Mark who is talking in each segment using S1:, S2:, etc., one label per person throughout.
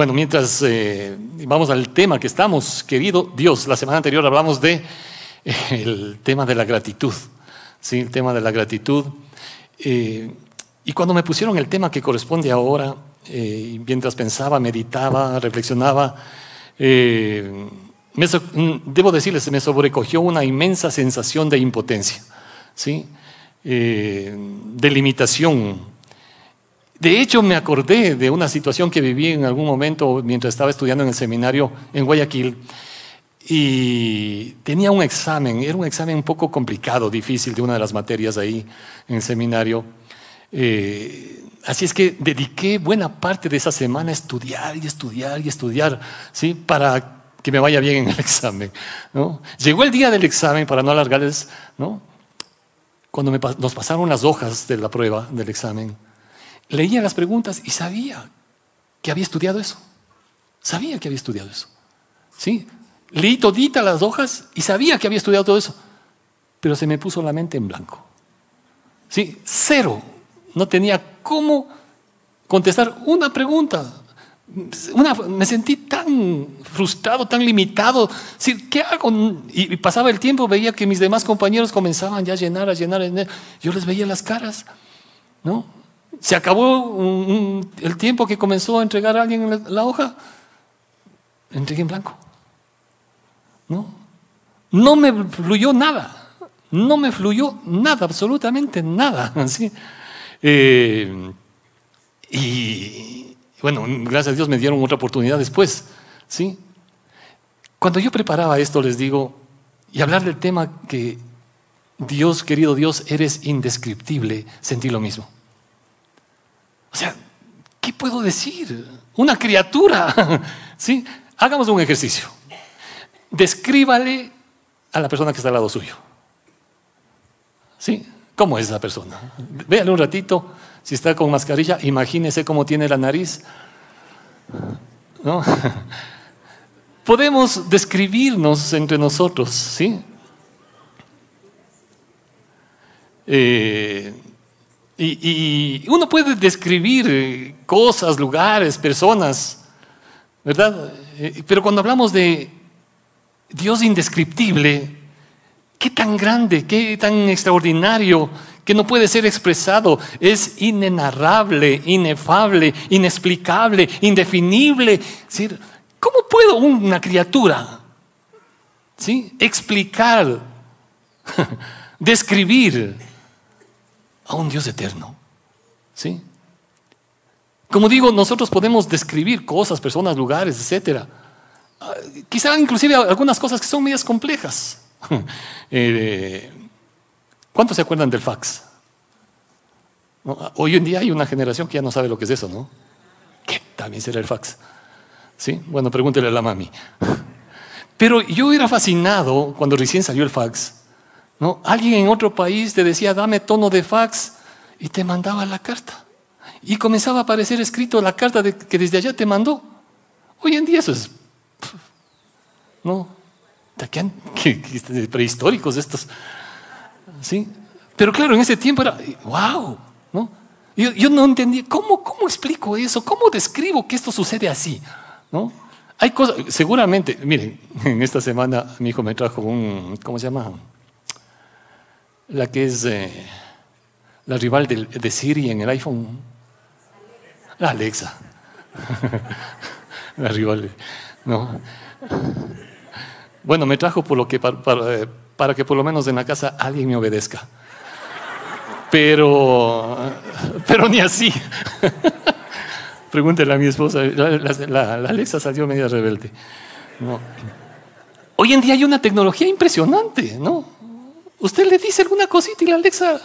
S1: Bueno, mientras eh, vamos al tema que estamos, querido Dios, la semana anterior hablamos de eh, el tema de la gratitud, ¿sí? el tema de la gratitud. Eh, y cuando me pusieron el tema que corresponde ahora, mientras pensaba, meditaba, reflexionaba, mm, debo decirles, me sobrecogió una inmensa sensación de impotencia, ¿sí? de limitación de hecho, me acordé de una situación que viví en algún momento mientras estaba estudiando en el seminario en Guayaquil y tenía un examen, era un examen un poco complicado, difícil de una de las materias ahí en el seminario. Eh, así es que dediqué buena parte de esa semana a estudiar y estudiar y estudiar, ¿sí? Para que me vaya bien en el examen. Llegó el día del examen, para no alargarles, ¿no? Cuando nos pasaron las hojas de la prueba del examen, leía las preguntas y sabía que había estudiado eso. Sabía que había estudiado eso. ¿Sí? Leí todita las hojas y sabía que había estudiado todo eso. Pero se me puso la mente en blanco. ¿Sí? Cero. No tenía cómo contestar una pregunta. me sentí tan frustrado, tan limitado. ¿Qué hago? Y, pasaba el tiempo, veía que mis demás compañeros comenzaban ya a llenar, a llenar, a llenar. Yo les veía las caras. ¿No? Se acabó el tiempo que comenzó a entregar a alguien la, hoja. Entregué en blanco. No. No me fluyó nada. No me fluyó nada, absolutamente nada. Eh, y bueno, gracias a Dios me dieron otra oportunidad después. ¿sí? Cuando yo preparaba esto, les digo, y hablar del tema que Dios, querido Dios, eres indescriptible, sentí lo mismo. O sea, ¿qué puedo decir? Una criatura. ¿Sí? Hagamos un ejercicio. Descríbale a la persona que está al lado suyo. ¿Sí? ¿Cómo es esa persona? Véale un ratito. Si está con mascarilla, imagínese cómo tiene la nariz. ¿No? Podemos describirnos entre nosotros, ¿sí? Eh, y, uno puede describir eh, cosas, lugares, personas, ¿verdad? Eh, pero cuando hablamos de Dios indescriptible, qué tan grande, qué tan extraordinario, que no puede ser expresado, es inenarrable, inefable, inexplicable, indefinible. ¿Cómo puedo una criatura ¿sí? explicar, describir a un Dios eterno. ¿Sí? Como digo, nosotros podemos describir cosas, personas, lugares, etc. Ah, quizá inclusive algunas cosas que son medias complejas. Eh, ¿Cuántos se acuerdan del fax? Hoy en día hay una generación que ya no sabe lo que es eso, ¿no? ¿Qué también será el fax? ¿Sí? Bueno, pregúntele a la mami. Pero yo era fascinado cuando recién salió el fax ¿no? Alguien en otro país te decía, dame tono de fax y te mandaba la carta. Y comenzaba a aparecer escrito la carta que desde allá te mandó. Hoy en día eso es... ¿No? prehistóricos estos. ¿Sí? Pero claro, en ese tiempo era, wow, ¿no? Yo, yo no entendía, ¿cómo, ¿cómo explico eso? ¿Cómo describo que esto sucede así? ¿No? Hay cosas, seguramente, miren, en esta semana mi hijo me trajo un, ¿cómo se llama? La que es eh, la rival de, Siri en el iPhone. La Alexa. la rival. No. Bueno, me trajo por lo que para, para, que por lo menos en la casa alguien me obedezca. Pero, pero ni así. Pregúntele a mi esposa. La, Alexa salió media rebelde. Hoy en día hay una tecnología impresionante, ¿no? Usted le dice alguna cosita y la Alexa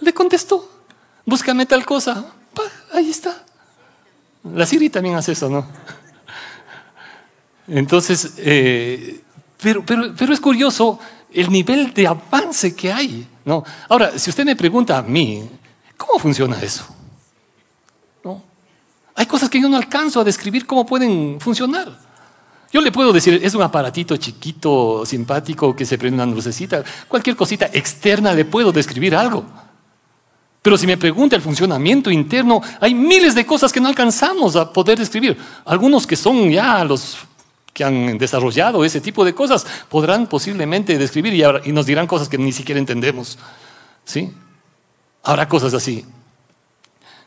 S1: le contestó. Búscame tal cosa. ahí está. La Siri también hace eso, ¿no? Entonces, eh, pero, pero, pero es curioso el nivel de avance que hay, ¿no? Ahora, si usted me pregunta a mí, ¿cómo funciona eso? ¿No? Hay cosas que yo no alcanzo a describir cómo pueden funcionar. Yo le puedo decir, es un aparatito chiquito, simpático, que se prende una lucecita, cualquier cosita externa le puedo describir algo. Pero si me pregunta el funcionamiento interno, hay miles de cosas que no alcanzamos a poder describir. Algunos que son ya los que han desarrollado ese tipo de cosas podrán posiblemente describir y, nos dirán cosas que ni siquiera entendemos. ¿Sí? Habrá cosas así.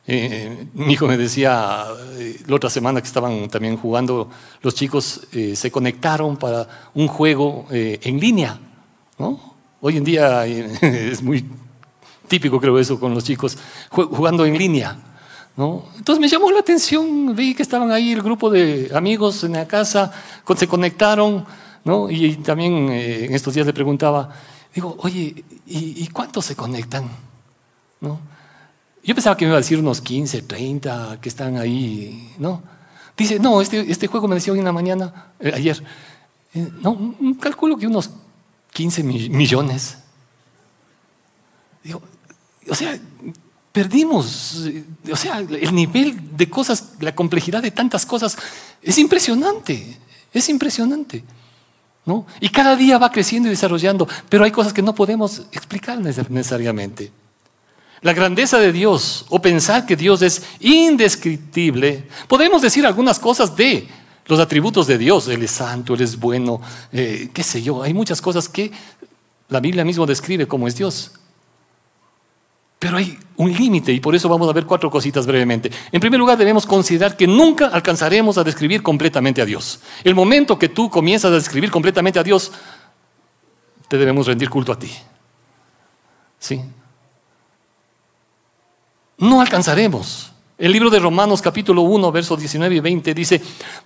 S1: Eh, mi hijo me decía eh, la otra semana que estaban también jugando, los chicos eh, se conectaron para un juego en línea. ¿no? Hoy en día es muy típico, creo, eso con los chicos, jugando en línea. ¿no? Entonces me llamó la atención, vi que estaban ahí el grupo de amigos en la casa, se conectaron, ¿no? y, también en estos días le preguntaba, digo, oye, ¿y, y cuántos se conectan? ¿No? Yo pensaba que me iba a decir unos 15, 30 que están ahí, ¿no? Dice, no, este, este juego me decía hoy en la mañana, eh, ayer, eh, no, calculo que unos 15 millones. Digo, o sea, perdimos, eh, o sea, el nivel de cosas, la complejidad de tantas cosas es impresionante, es impresionante. ¿no? Y cada día va creciendo y desarrollando, pero hay cosas que no podemos explicar necesariamente. La grandeza de Dios o pensar que Dios es indescriptible. Podemos decir algunas cosas de los atributos de Dios. Él es santo, Él es bueno, eh, qué sé yo. Hay muchas cosas que la Biblia mismo describe como es Dios. Pero hay un límite y por eso vamos a ver cuatro cositas brevemente. En primer lugar, debemos considerar que nunca alcanzaremos a describir completamente a Dios. El momento que tú comienzas a describir completamente a Dios, te debemos rendir culto a ti. ¿Sí? No alcanzaremos. El libro de Romanos capítulo 1, versos 19 y 20 dice,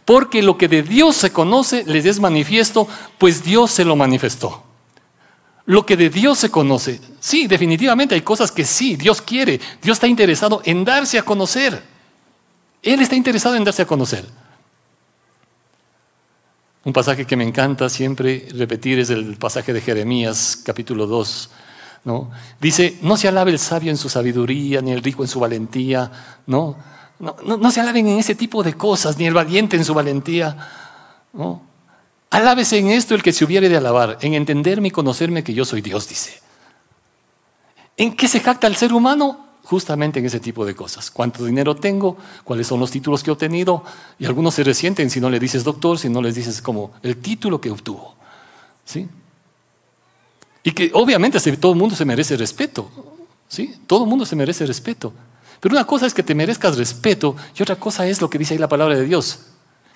S1: porque lo que de Dios se conoce les es manifiesto, pues Dios se lo manifestó. Lo que de Dios se conoce, sí, definitivamente hay cosas que sí, Dios quiere, Dios está interesado en darse a conocer. Él está interesado en darse a conocer. Un pasaje que me encanta siempre repetir es el pasaje de Jeremías capítulo 2, ¿no? Dice, no se alabe el sabio en su sabiduría, ni el rico en su valentía, ¿no? No, se alaben en ese tipo de cosas, ni el valiente en su valentía, ¿no? Alábese en esto el que se hubiere de alabar, en entenderme y conocerme que yo soy Dios, dice. ¿En qué se jacta el ser humano? Justamente en ese tipo de cosas. ¿Cuánto dinero tengo? ¿Cuáles son los títulos que he obtenido? Y algunos se resienten si no le dices doctor, si no les dices como el título que obtuvo. ¿Sí? Y que obviamente todo el mundo se merece respeto. ¿sí? Todo el mundo se merece respeto. Pero una cosa es que te merezcas respeto y otra cosa es lo que dice ahí la palabra de Dios.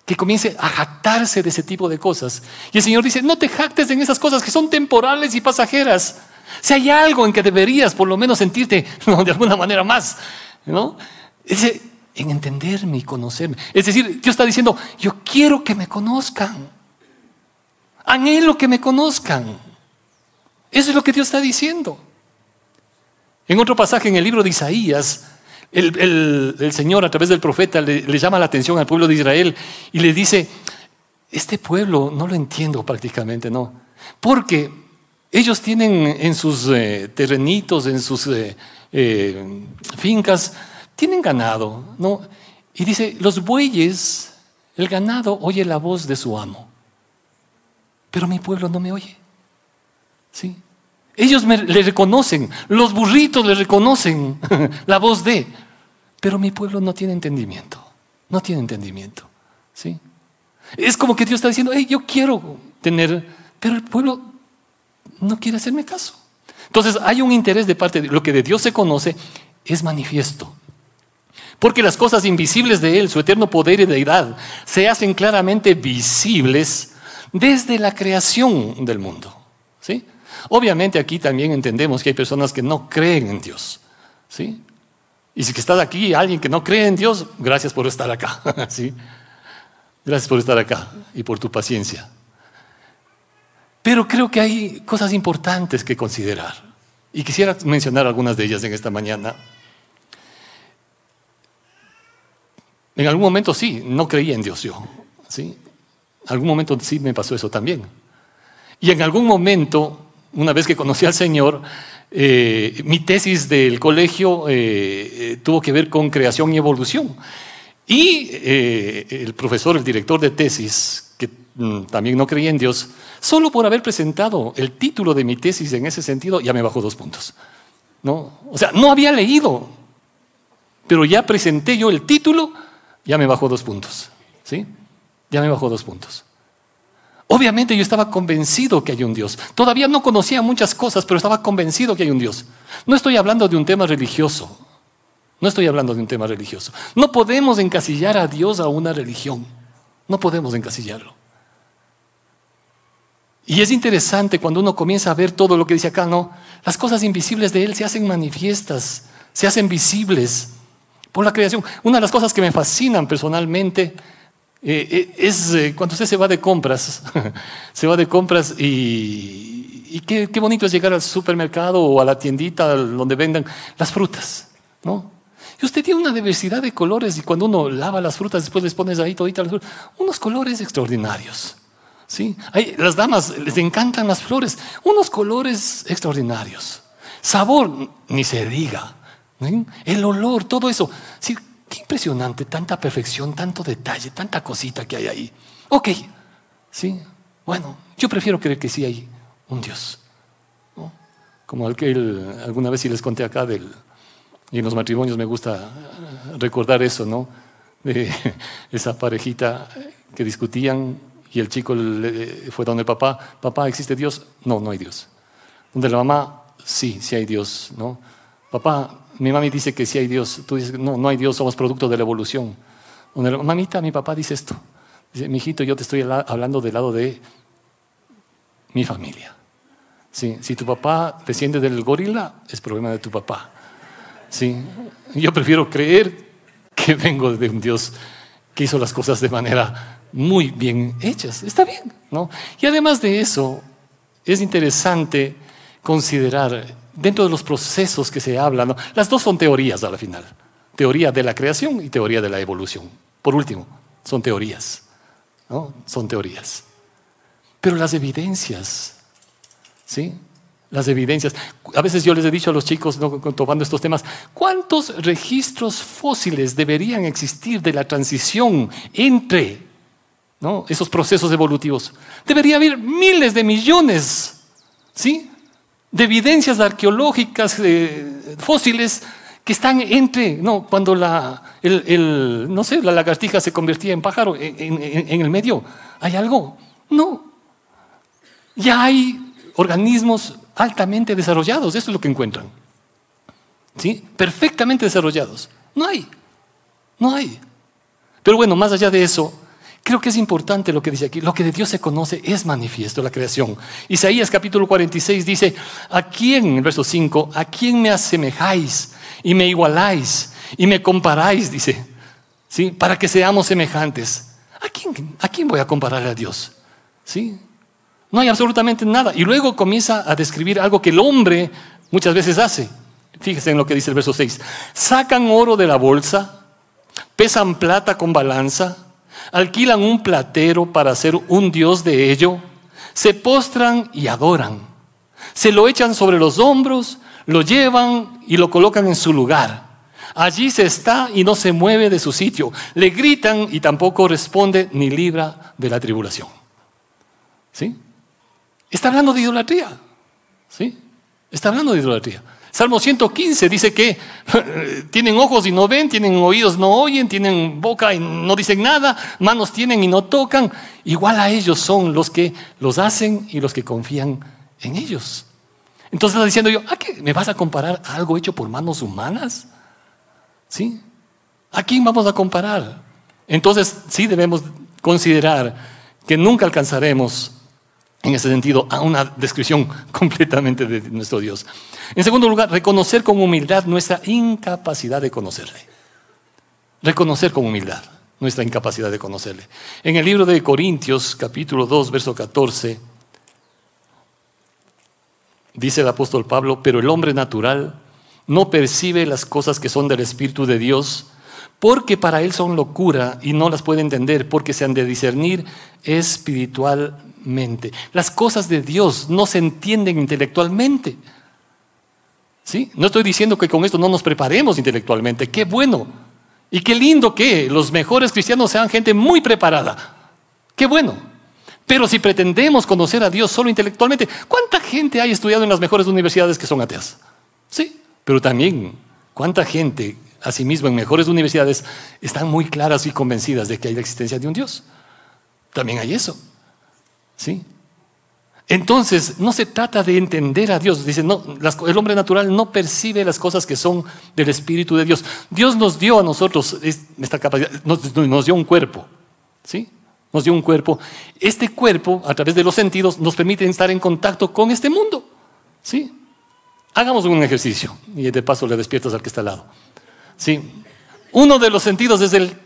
S1: Que comience a jactarse de ese tipo de cosas. Y el Señor dice, no te jactes en esas cosas que son temporales y pasajeras. Si hay algo en que deberías por lo menos sentirte de alguna manera más, ¿no? Dice, en entenderme y conocerme. Es decir, Dios está diciendo, yo quiero que me conozcan. Anhelo que me conozcan. Eso es lo que Dios está diciendo. En otro pasaje en el libro de Isaías, el, Señor a través del profeta le, llama la atención al pueblo de Israel y le dice, este pueblo no lo entiendo prácticamente, ¿no? Porque ellos tienen en sus eh, terrenitos, en sus eh, eh, fincas, tienen ganado, ¿no? Y dice, los bueyes, el ganado oye la voz de su amo, pero mi pueblo no me oye. ¿Sí? Ellos le reconocen, los burritos le reconocen la voz de, pero mi pueblo no tiene entendimiento, no tiene entendimiento. ¿sí? Es como que Dios está diciendo, hey, yo quiero tener, pero el pueblo no quiere hacerme caso. Entonces hay un interés de parte de lo que de Dios se conoce, es manifiesto. Porque las cosas invisibles de Él, su eterno poder y deidad, se hacen claramente visibles desde la creación del mundo. Obviamente aquí también entendemos que hay personas que no creen en Dios. ¿sí? Y si estás aquí, alguien que no cree en Dios, gracias por estar acá. ¿sí? Gracias por estar acá y por tu paciencia. Pero creo que hay cosas importantes que considerar. Y quisiera mencionar algunas de ellas en esta mañana. En algún momento sí, no creía en Dios yo. ¿sí? En algún momento sí me pasó eso también. Y en algún momento una vez que conocí al Señor, eh, mi tesis del colegio eh, eh, tuvo que ver con creación y evolución. Y el profesor, el director de tesis, que mm, también no creía en Dios, solo por haber presentado el título de mi tesis en ese sentido, ya me bajó dos puntos. ¿no? O sea, no había leído, pero ya presenté yo el título, ya me bajó dos puntos, ¿sí? Ya me bajó dos puntos. Obviamente yo estaba convencido que hay un Dios. Todavía no conocía muchas cosas, pero estaba convencido que hay un Dios. No estoy hablando de un tema religioso. No estoy hablando de un tema religioso. No podemos encasillar a Dios a una religión. No podemos encasillarlo. Y es interesante cuando uno comienza a ver todo lo que dice acá, ¿no? Las cosas invisibles de Él se hacen manifiestas, se hacen visibles por la creación. Una de las cosas que me fascinan personalmente eh, eh, es eh, cuando usted se va de compras, se va de compras y, qué, bonito es llegar al supermercado o a la tiendita donde vendan las frutas, ¿no? Y usted tiene una diversidad de colores y cuando uno lava las frutas, después les pones ahí toditas las frutas, unos colores extraordinarios. ¿sí? las damas les encantan las flores, unos colores extraordinarios. Sabor, ni se diga. El olor, todo eso. Sí, qué impresionante, tanta perfección, tanto detalle, tanta cosita que hay ahí. Ok, sí, bueno, yo prefiero creer que sí hay un Dios. Como el que alguna vez sí les conté acá del, y en los matrimonios me gusta recordar eso, ¿no? De esa parejita que discutían y el chico fue donde el papá, papá, ¿existe Dios? No, no hay Dios. Donde la mamá, sí, sí hay Dios, ¿no? Papá, mi mami dice que sí hay Dios. Tú dices, no, no hay Dios, somos producto de la evolución. Mamita, mi papá dice esto. Dice, mi hijito, yo te estoy hablando del lado de mi familia. Si tu papá desciende del gorila, es problema de tu papá. Sí, yo prefiero creer que vengo de un Dios que hizo las cosas de manera muy bien hechas. Está bien, ¿no? Y además de eso, es interesante considerar dentro de los procesos que se hablan, las dos son teorías a la final. Teoría de la creación y teoría de la evolución. Por último, son teorías. ¿no? Son teorías. Pero las evidencias, ¿sí? las evidencias. A veces yo les he dicho a los chicos, tomando estos temas, ¿cuántos registros fósiles deberían existir de la transición entre esos procesos evolutivos? Debería haber miles de millones ¿sí? De evidencias arqueológicas fósiles que están entre, no, cuando la, el, no sé, la lagartija se convertía en pájaro en, en el medio, ¿hay algo? No. Ya hay organismos altamente desarrollados, eso es lo que encuentran. ¿Sí? Perfectamente desarrollados. No hay. No hay. Pero bueno, más allá de eso, creo que es importante lo que dice aquí. Lo que de Dios se conoce es manifiesto, la creación. Isaías capítulo 46 dice, ¿a quién, en el verso 5, a quién me asemejáis y me igualáis y me comparáis? Dice, ¿sí? Para que seamos semejantes. ¿A quién, a quién voy a comparar a Dios? ¿Sí? No hay absolutamente nada. Y luego comienza a describir algo que el hombre muchas veces hace. Fíjese en lo que dice el verso 6. Sacan oro de la bolsa, pesan plata con balanza, alquilan un platero para hacer un dios de ello, se postran y adoran. Se lo echan sobre los hombros, lo llevan y lo colocan en su lugar. Allí se está y no se mueve de su sitio. Le gritan y tampoco responde ni libra de la tribulación. ¿Sí? Está hablando de idolatría. ¿Sí? Está hablando de idolatría. Salmo 115 dice que tienen ojos y no ven, tienen oídos y no oyen, tienen boca y no dicen nada, manos tienen y no tocan. Igual a ellos son los que los hacen y los que confían en ellos. Entonces está diciendo yo, ¿a qué me vas a comparar a algo hecho por manos humanas? ¿Sí? ¿A quién vamos a comparar? Entonces sí debemos considerar que nunca alcanzaremos en ese sentido, a una descripción completamente de nuestro Dios. En segundo lugar, reconocer con humildad nuestra incapacidad de conocerle. Reconocer con humildad nuestra incapacidad de conocerle. En el libro de Corintios, capítulo 2, verso 14, dice el apóstol Pablo, pero el hombre natural no percibe las cosas que son del Espíritu de Dios, porque para él son locura y no las puede entender, porque se han de discernir espiritualmente las cosas de Dios no se entienden intelectualmente. ¿Sí? No estoy diciendo que con esto no nos preparemos intelectualmente. Qué bueno. Y qué lindo que los mejores cristianos sean gente muy preparada. Qué bueno. Pero si pretendemos conocer a Dios solo intelectualmente, ¿cuánta gente hay estudiado en las mejores universidades que son ateas? ¿Sí? Pero también, ¿cuánta gente, asimismo en mejores universidades, están muy claras y convencidas de que hay la existencia de un Dios? También hay eso. ¿Sí? Entonces, no se trata de entender a Dios. Dice, no, el hombre natural no percibe las cosas que son del Espíritu de Dios. Dios nos dio a nosotros esta capacidad, nos, nos dio un cuerpo. ¿Sí? Nos dio un cuerpo. Este cuerpo, a través de los sentidos, nos permite estar en contacto con este mundo. ¿Sí? Hagamos un ejercicio y de paso le despiertas al que está al lado. ¿Sí? Uno de los sentidos es el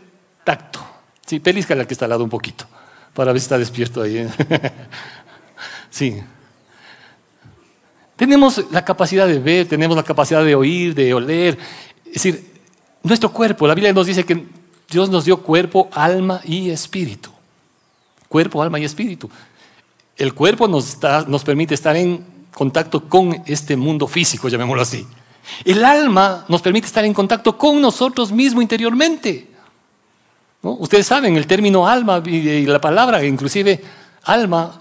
S1: tacto. Sí, pelízcale al que está al lado un poquito para ver si está despierto ahí. ¿eh? sí. Tenemos la capacidad de ver, tenemos la capacidad de oír, de oler. Es decir, nuestro cuerpo, la Biblia nos dice que Dios nos dio cuerpo, alma y espíritu. Cuerpo, alma y espíritu. El cuerpo nos, nos permite estar en contacto con este mundo físico, llamémoslo así. El alma nos permite estar en contacto con nosotros mismos interiormente. Ustedes saben, el término alma y la palabra, inclusive alma,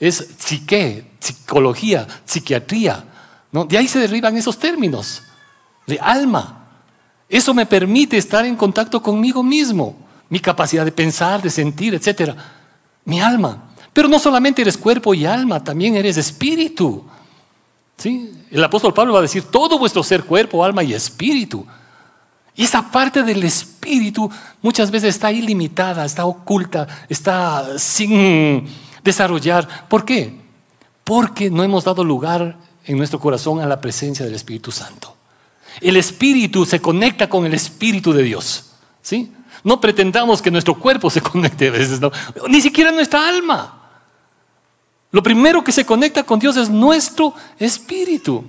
S1: es psique, psicología, psiquiatría. ¿no? De ahí se derivan esos términos, de alma. Eso me permite estar en contacto conmigo mismo, mi capacidad de pensar, de sentir, etc. Mi alma. Pero no solamente eres cuerpo y alma, también eres espíritu. ¿Sí? El apóstol Pablo va a decir, todo vuestro ser, cuerpo, alma y espíritu. Y esa parte del espíritu muchas veces está ilimitada, está oculta, está sin desarrollar. ¿Por qué? Porque no hemos dado lugar en nuestro corazón a la presencia del Espíritu Santo. El espíritu se conecta con el espíritu de Dios. ¿Sí? No pretendamos que nuestro cuerpo se conecte a veces, ni siquiera nuestra alma. Lo primero que se conecta con Dios es nuestro espíritu.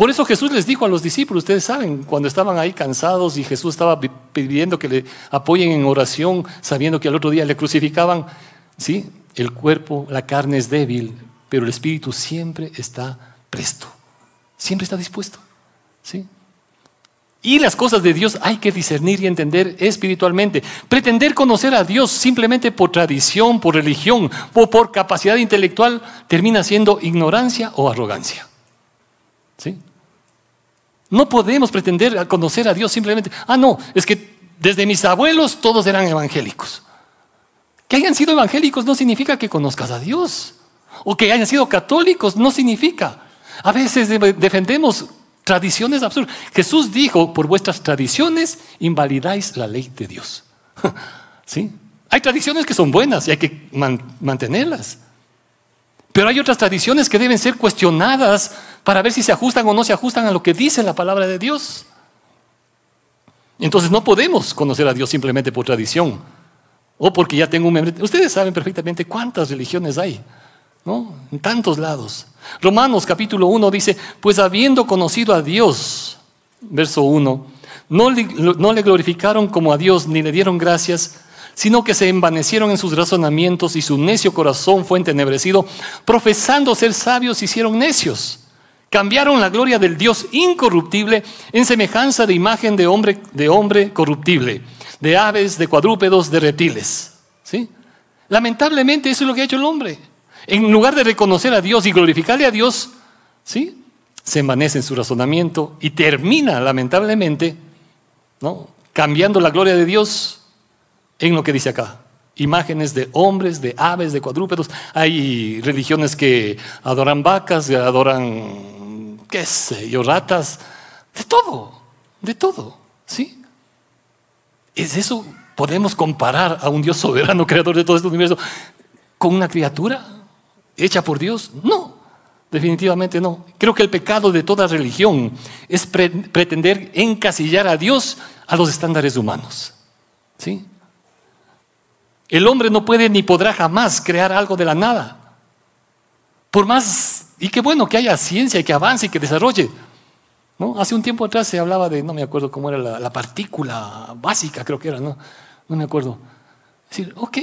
S1: Por eso Jesús les dijo a los discípulos, ustedes saben, cuando estaban ahí cansados y Jesús estaba pidiendo que le apoyen en oración, sabiendo que al otro día le crucificaban, ¿sí? El cuerpo, la carne es débil, pero el espíritu siempre está presto, siempre está dispuesto, ¿sí? Y las cosas de Dios hay que discernir y entender espiritualmente. Pretender conocer a Dios simplemente por tradición, por religión o por capacidad intelectual termina siendo ignorancia o arrogancia. ¿Sí? No podemos pretender conocer a Dios simplemente, ah, no, es que desde mis abuelos todos eran evangélicos. Que hayan sido evangélicos no significa que conozcas a Dios. O que hayan sido católicos no significa. A veces defendemos tradiciones absurdas. Jesús dijo, por vuestras tradiciones invalidáis la ley de Dios. ¿Sí? Hay tradiciones que son buenas y hay que mantenerlas. Pero hay otras tradiciones que deben ser cuestionadas para ver si se ajustan o no se ajustan a lo que dice la palabra de Dios. Entonces no podemos conocer a Dios simplemente por tradición o porque ya tengo un membro. Ustedes saben perfectamente cuántas religiones hay, ¿no? En tantos lados. Romanos capítulo 1 dice, pues habiendo conocido a Dios, verso 1, no no le glorificaron como a Dios ni le dieron gracias, sino que se envanecieron en sus razonamientos y su necio corazón fue entenebrecido, profesando ser sabios hicieron necios. Cambiaron la gloria del Dios incorruptible en semejanza de imagen de hombre, de hombre corruptible, de aves, de cuadrúpedos, de reptiles. ¿Sí? Lamentablemente eso es lo que ha hecho el hombre. En lugar de reconocer a Dios y glorificarle a Dios, ¿sí? se envanece en su razonamiento y termina, lamentablemente, ¿no? cambiando la gloria de Dios en lo que dice acá. Imágenes de hombres, de aves, de cuadrúpedos. Hay religiones que adoran vacas, adoran qué sé yo, ratas, de todo, de todo, ¿sí? ¿Es eso? ¿Podemos comparar a un Dios soberano, creador de todo este universo, con una criatura hecha por Dios? No, definitivamente no. Creo que el pecado de toda religión es pretender encasillar a Dios a los estándares humanos, ¿sí? El hombre no puede ni podrá jamás crear algo de la nada. Por más y qué bueno que haya ciencia que avance y que desarrolle. ¿no? Hace un tiempo atrás se hablaba de, no me acuerdo cómo era la, partícula básica, creo que era, no, no me acuerdo. Es decir, ok,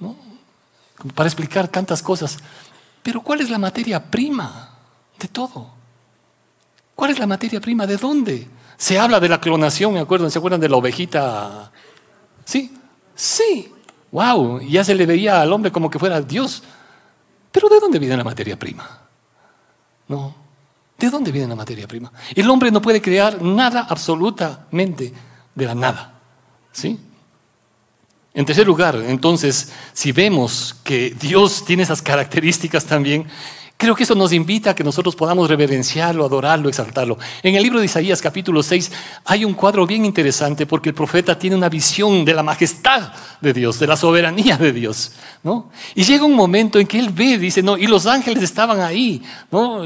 S1: ¿no? para explicar tantas cosas, pero ¿cuál es la materia prima de todo? ¿Cuál es la materia prima? ¿De dónde? Se habla de la clonación, me acuerdo, ¿se acuerdan de la ovejita? Sí, sí, wow, ya se le veía al hombre como que fuera Dios. Pero ¿de dónde viene la materia prima? No. ¿De dónde viene la materia prima? El hombre no puede crear nada absolutamente de la nada. ¿Sí? En tercer lugar, entonces, si vemos que Dios tiene esas características también, Creo que eso nos invita a que nosotros podamos reverenciarlo, adorarlo, exaltarlo. En el libro de Isaías capítulo 6 hay un cuadro bien interesante porque el profeta tiene una visión de la majestad de Dios, de la soberanía de Dios. ¿no? Y llega un momento en que él ve, dice, no, y los ángeles estaban ahí, ¿no?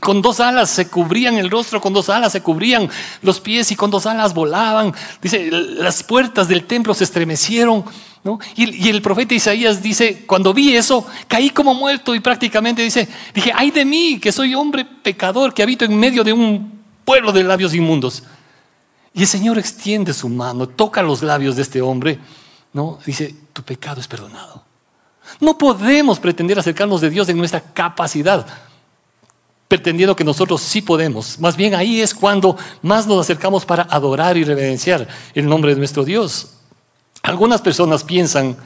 S1: con dos alas se cubrían el rostro, con dos alas se cubrían los pies y con dos alas volaban. Dice, las puertas del templo se estremecieron y, el profeta Isaías dice, cuando vi eso, caí como muerto y prácticamente dice, dije, ay de mí, que soy hombre pecador, que habito en medio de un pueblo de labios inmundos. Y el Señor extiende su mano, toca los labios de este hombre, ¿no? Dice, tu pecado es perdonado. No podemos pretender acercarnos de Dios en nuestra capacidad, pretendiendo que nosotros sí podemos. Más bien ahí es cuando más nos acercamos para adorar y reverenciar el nombre de nuestro Dios. Algunas personas piensan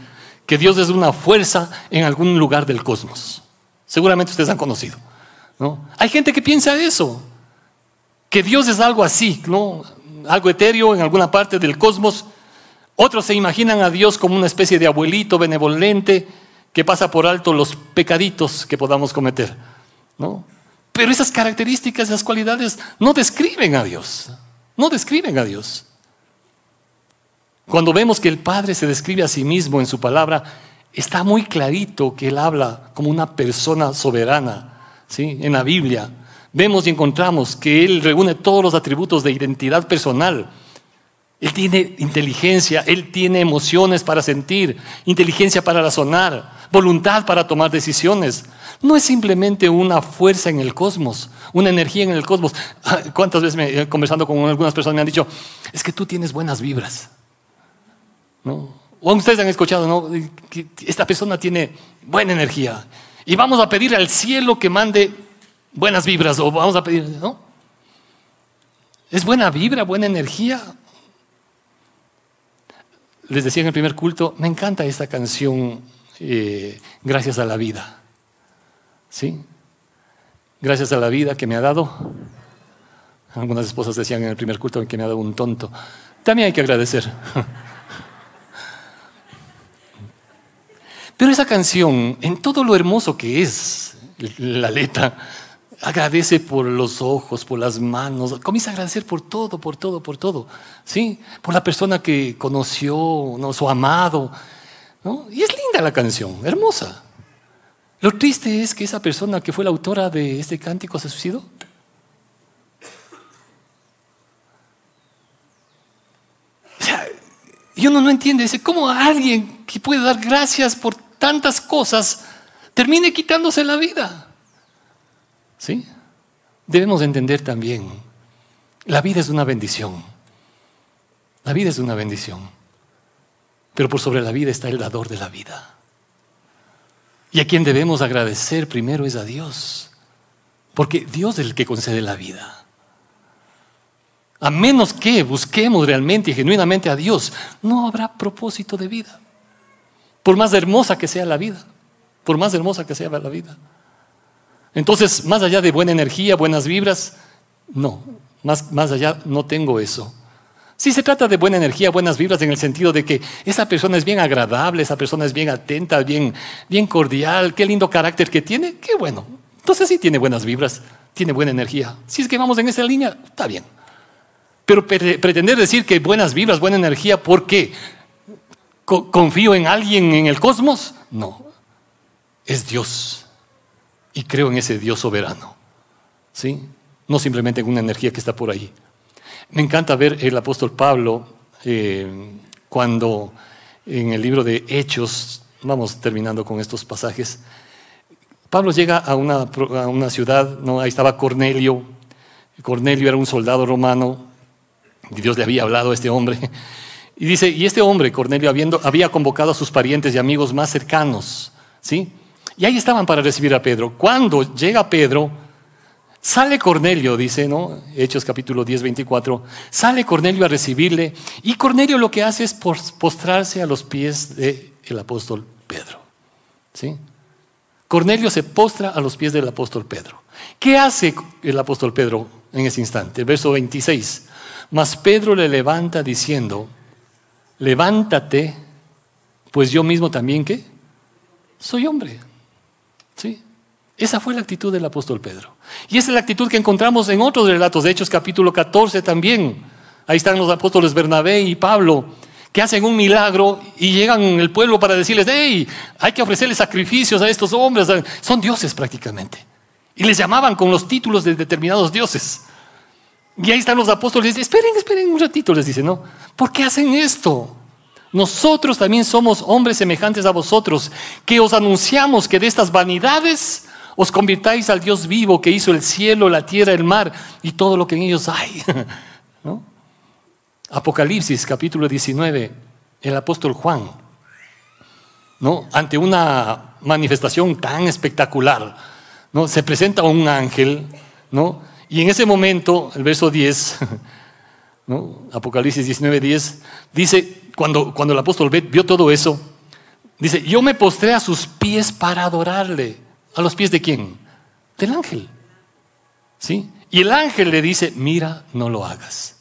S1: que Dios es una fuerza en algún lugar del cosmos. Seguramente ustedes han conocido. ¿no? Hay gente que piensa eso, que Dios es algo así, ¿no? algo etéreo en alguna parte del cosmos. Otros se imaginan a Dios como una especie de abuelito benevolente que pasa por alto los pecaditos que podamos cometer. ¿no? Pero esas características, esas cualidades no describen a Dios. No describen a Dios. Cuando vemos que el Padre se describe a sí mismo en su palabra, está muy clarito que Él habla como una persona soberana. ¿sí? En la Biblia vemos y encontramos que Él reúne todos los atributos de identidad personal. Él tiene inteligencia, Él tiene emociones para sentir, inteligencia para razonar, voluntad para tomar decisiones. No es simplemente una fuerza en el cosmos, una energía en el cosmos. ¿Cuántas veces me, conversando con algunas personas me han dicho, es que tú tienes buenas vibras? O ustedes han escuchado, ¿no? Que esta persona tiene buena energía. Y vamos a pedir al cielo que mande buenas vibras. O vamos a pedir, ¿no? ¿Es buena vibra, buena energía? Les decía en el primer culto, me encanta esta canción, eh, Gracias a la vida. ¿Sí? Gracias a la vida que me ha dado. Algunas esposas decían en el primer culto que me ha dado un tonto. También hay que agradecer. Pero esa canción, en todo lo hermoso que es la letra, agradece por los ojos, por las manos, comienza a agradecer por todo, por todo, por todo, ¿sí? Por la persona que conoció, ¿no? su amado, ¿no? Y es linda la canción, hermosa. Lo triste es que esa persona que fue la autora de este cántico se suicidó. Y uno no entiende, dice, ¿cómo alguien que puede dar gracias por tantas cosas termine quitándose la vida? ¿Sí? Debemos entender también, la vida es una bendición. La vida es una bendición. Pero por sobre la vida está el dador de la vida. Y a quien debemos agradecer primero es a Dios. Porque Dios es el que concede la vida. A menos que busquemos realmente y genuinamente a Dios, no habrá propósito de vida. Por más hermosa que sea la vida, por más hermosa que sea la vida. Entonces, más allá de buena energía, buenas vibras, no, más, más allá no tengo eso. Si se trata de buena energía, buenas vibras en el sentido de que esa persona es bien agradable, esa persona es bien atenta, bien, bien cordial, qué lindo carácter que tiene, qué bueno. Entonces sí tiene buenas vibras, tiene buena energía. Si es que vamos en esa línea, está bien. Pero pretender decir que buenas vibras, buena energía, porque confío en alguien en el cosmos, no. Es Dios. Y creo en ese Dios soberano. ¿Sí? No simplemente en una energía que está por ahí. Me encanta ver el apóstol Pablo eh, cuando en el libro de Hechos, vamos terminando con estos pasajes, Pablo llega a una, a una ciudad, ¿no? ahí estaba Cornelio. Cornelio era un soldado romano Dios le había hablado a este hombre. Y dice, y este hombre, Cornelio, había convocado a sus parientes y amigos más cercanos, ¿sí? Y ahí estaban para recibir a Pedro. Cuando llega Pedro, sale Cornelio, dice, ¿no? Hechos capítulo 10, 24, sale Cornelio a recibirle y Cornelio lo que hace es postrarse a los pies del apóstol Pedro, ¿sí? Cornelio se postra a los pies del apóstol Pedro. ¿Qué hace el apóstol Pedro en ese instante? Verso 26. Mas Pedro le levanta diciendo, levántate, pues yo mismo también, ¿qué? Soy hombre. ¿Sí? Esa fue la actitud del apóstol Pedro. Y esa es la actitud que encontramos en otros relatos, de Hechos capítulo 14 también. Ahí están los apóstoles Bernabé y Pablo, que hacen un milagro y llegan el pueblo para decirles, hey, hay que ofrecerles sacrificios a estos hombres. Son dioses prácticamente. Y les llamaban con los títulos de determinados dioses. Y ahí están los apóstoles, esperen, esperen un ratito, les dicen, ¿no? ¿Por qué hacen esto? Nosotros también somos hombres semejantes a vosotros, que os anunciamos que de estas vanidades os convirtáis al Dios vivo que hizo el cielo, la tierra, el mar y todo lo que en ellos hay. Apocalipsis capítulo 19, el apóstol Juan, ¿no? ante una manifestación tan espectacular, ¿no? se presenta un ángel, ¿no? Y en ese momento, el verso 10, ¿no? Apocalipsis 19, 10, dice, cuando, cuando el apóstol vio todo eso, dice, yo me postré a sus pies para adorarle. ¿A los pies de quién? Del ángel. ¿Sí? Y el ángel le dice, mira, no lo hagas.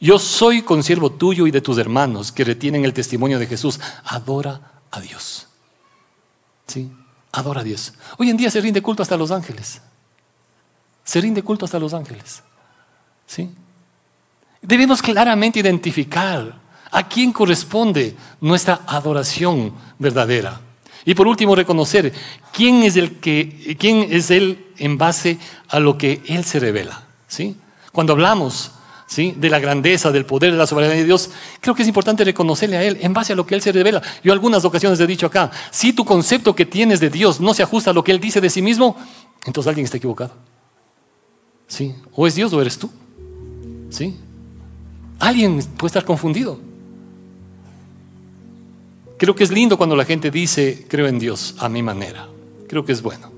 S1: Yo soy consiervo tuyo y de tus hermanos que retienen el testimonio de Jesús. Adora a Dios. ¿Sí? Adora a Dios. Hoy en día se rinde culto hasta los ángeles. Se rinde culto hasta los ángeles. ¿Sí? Debemos claramente identificar a quién corresponde nuestra adoración verdadera. Y por último, reconocer quién es el que, quién es él en base a lo que él se revela. ¿sí? Cuando hablamos ¿sí? de la grandeza, del poder, de la soberanía de Dios, creo que es importante reconocerle a él en base a lo que él se revela. Yo algunas ocasiones he dicho acá, si tu concepto que tienes de Dios no se ajusta a lo que él dice de sí mismo, entonces alguien está equivocado. ¿Sí? O es Dios o eres tú. ¿Sí? Alguien puede estar confundido. Creo que es lindo cuando la gente dice, creo en Dios a mi manera. Creo que es bueno.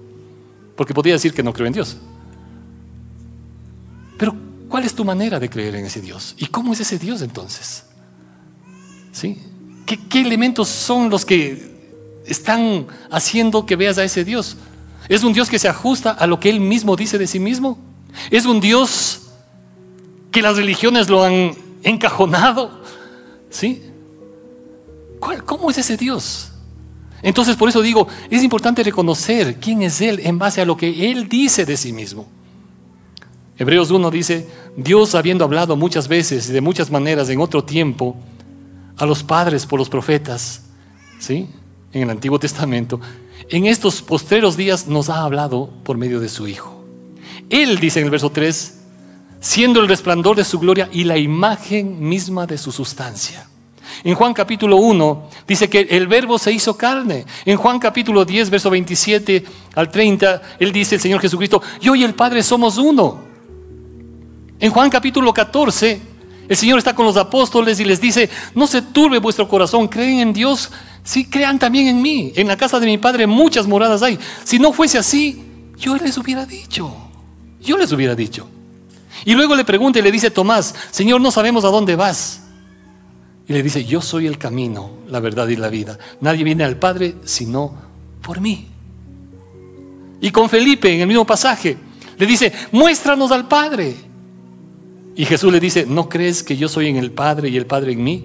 S1: Porque podría decir que no creo en Dios. Pero, ¿cuál es tu manera de creer en ese Dios? ¿Y cómo es ese Dios entonces? ¿Sí? ¿Qué, qué elementos son los que están haciendo que veas a ese Dios? ¿Es un Dios que se ajusta a lo que Él mismo dice de sí mismo? ¿Es un Dios que las religiones lo han encajonado? ¿Sí? ¿Cómo es ese Dios? Entonces, por eso digo, es importante reconocer quién es Él en base a lo que Él dice de sí mismo. Hebreos 1 dice, Dios habiendo hablado muchas veces y de muchas maneras en otro tiempo a los padres por los profetas, ¿sí? En el Antiguo Testamento, en estos postreros días nos ha hablado por medio de su Hijo. Él dice en el verso 3, siendo el resplandor de su gloria y la imagen misma de su sustancia en Juan capítulo 1 dice que el verbo se hizo carne. En Juan capítulo 10, verso 27 al 30, él dice, el Señor Jesucristo, yo y el Padre somos uno. En Juan capítulo 14, el Señor está con los apóstoles y les dice, no se turbe vuestro corazón, creen en Dios, sí crean también en mí. En la casa de mi Padre muchas moradas hay. Si no fuese así, yo les hubiera dicho, yo les hubiera dicho. Y luego le pregunta y le dice Tomás, Señor, no sabemos a dónde vas. Y le dice, yo soy el camino, la verdad y la vida. Nadie viene al Padre sino por mí. Y con Felipe, en el mismo pasaje, le dice, muéstranos al Padre. Y Jesús le dice, ¿no crees que yo soy en el Padre y el Padre en mí?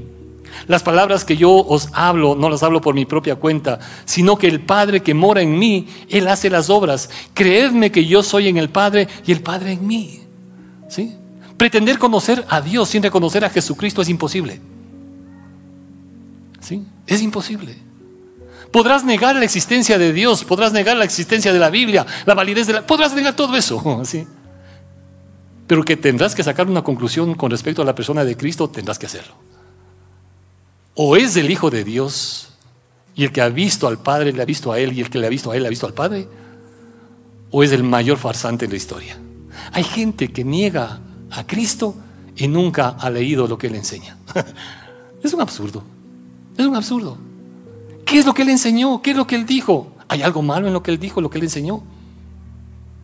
S1: Las palabras que yo os hablo no las hablo por mi propia cuenta, sino que el Padre que mora en mí, Él hace las obras. Creedme que yo soy en el Padre y el Padre en mí. ¿Sí? Pretender conocer a Dios sin reconocer a Jesucristo es imposible. Es imposible. Podrás negar la existencia de Dios, podrás negar la existencia de la Biblia, la validez de la... Podrás negar todo eso, ¿sí? Pero que tendrás que sacar una conclusión con respecto a la persona de Cristo, tendrás que hacerlo. O es el Hijo de Dios y el que ha visto al Padre le ha visto a Él y el que le ha visto a Él le ha visto al Padre, o es el mayor farsante en la historia. Hay gente que niega a Cristo y nunca ha leído lo que Él enseña. es un absurdo. Es un absurdo. ¿Qué es lo que él enseñó? ¿Qué es lo que él dijo? ¿Hay algo malo en lo que él dijo, lo que él enseñó?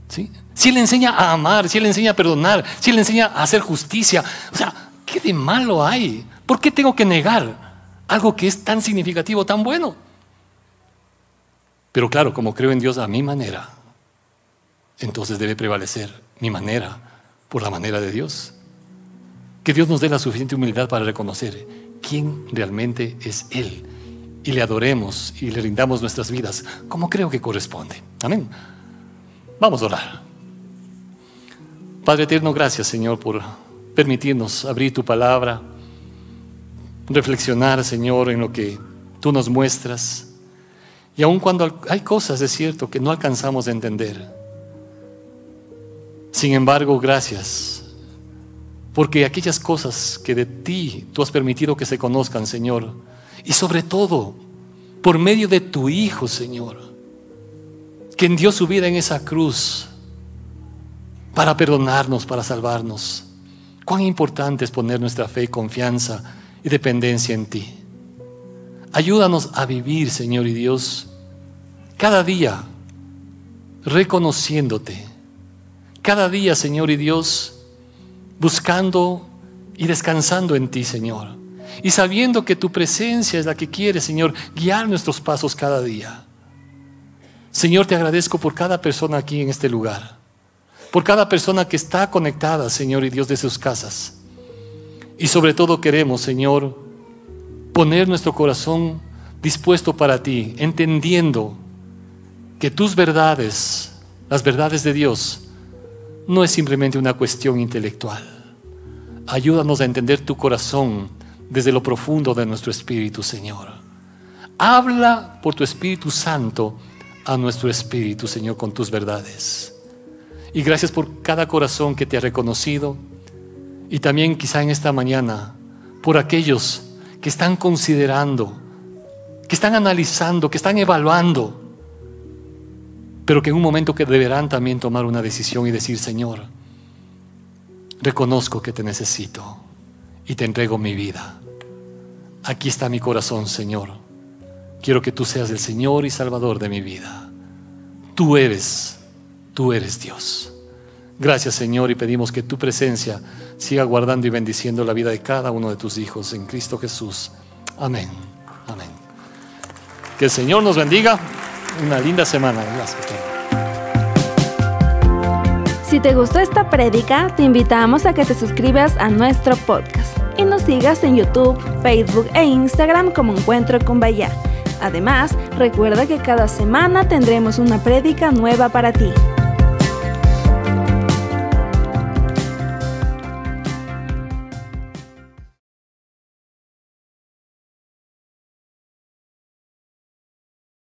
S1: ¿Sí? Si él enseña a amar, si él enseña a perdonar, si él enseña a hacer justicia, o sea, ¿qué de malo hay? ¿Por qué tengo que negar algo que es tan significativo, tan bueno? Pero claro, como creo en Dios a mi manera, entonces debe prevalecer mi manera por la manera de Dios. Que Dios nos dé la suficiente humildad para reconocer quién realmente es Él y le adoremos y le rindamos nuestras vidas como creo que corresponde. Amén. Vamos a orar. Padre eterno, gracias Señor por permitirnos abrir tu palabra, reflexionar Señor en lo que tú nos muestras. Y aun cuando hay cosas, es cierto, que no alcanzamos a entender. Sin embargo, gracias, porque aquellas cosas que de ti tú has permitido que se conozcan, Señor, y sobre todo por medio de tu Hijo, Señor, quien dio su vida en esa cruz para perdonarnos, para salvarnos. Cuán importante es poner nuestra fe, confianza y dependencia en ti. Ayúdanos a vivir, Señor y Dios, cada día reconociéndote. Cada día, Señor y Dios, buscando y descansando en ti, Señor y sabiendo que tu presencia es la que quiere, Señor, guiar nuestros pasos cada día. Señor, te agradezco por cada persona aquí en este lugar, por cada persona que está conectada, Señor y Dios, de sus casas. Y sobre todo queremos, Señor, poner nuestro corazón dispuesto para ti, entendiendo que tus verdades, las verdades de Dios, no es simplemente una cuestión intelectual. Ayúdanos a entender tu corazón desde lo profundo de nuestro espíritu, Señor. Habla por tu Espíritu Santo a nuestro espíritu, Señor, con tus verdades. Y gracias por cada corazón que te ha reconocido y también quizá en esta mañana por aquellos que están considerando, que están analizando, que están evaluando, pero que en un momento que deberán también tomar una decisión y decir, Señor, reconozco que te necesito y te entrego mi vida aquí está mi corazón, Señor. Quiero que tú seas el Señor y Salvador de mi vida. Tú eres, tú eres Dios. Gracias, Señor, y pedimos que tu presencia siga guardando y bendiciendo la vida de cada uno de tus hijos en Cristo Jesús. Amén. Amén. Que el Señor nos bendiga. Una linda semana. Gracias.
S2: Si te gustó esta prédica, te invitamos a que te suscribas a nuestro podcast y nos sigas en YouTube, Facebook e Instagram como Encuentro con Bahía. Además, recuerda que cada semana tendremos una prédica nueva para ti.